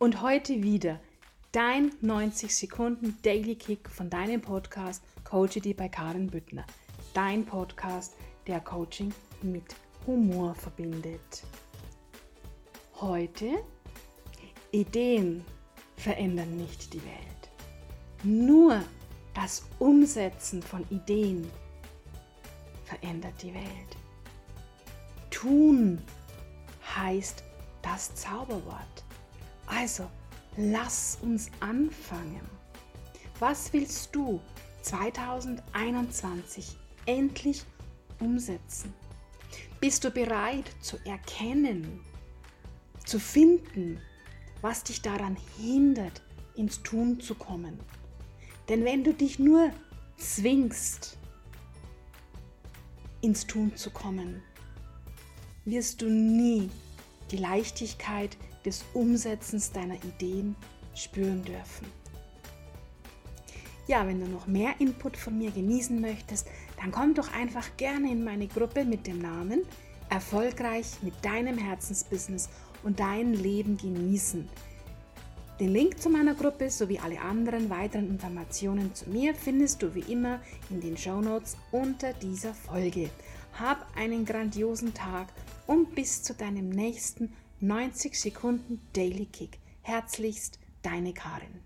Und heute wieder dein 90 Sekunden Daily Kick von deinem Podcast Coach bei Karin Büttner. Dein Podcast, der Coaching mit Humor verbindet. Heute Ideen verändern nicht die Welt. Nur das Umsetzen von Ideen verändert die Welt. Tun heißt das Zauberwort. Also, lass uns anfangen. Was willst du 2021 endlich umsetzen? Bist du bereit zu erkennen, zu finden, was dich daran hindert, ins Tun zu kommen? Denn wenn du dich nur zwingst, ins Tun zu kommen, wirst du nie die Leichtigkeit des Umsetzens deiner Ideen spüren dürfen. Ja, wenn du noch mehr Input von mir genießen möchtest, dann komm doch einfach gerne in meine Gruppe mit dem Namen Erfolgreich mit deinem Herzensbusiness und dein Leben genießen. Den Link zu meiner Gruppe sowie alle anderen weiteren Informationen zu mir findest du wie immer in den Show Notes unter dieser Folge. Hab einen grandiosen Tag und bis zu deinem nächsten 90 Sekunden Daily Kick. Herzlichst, deine Karin.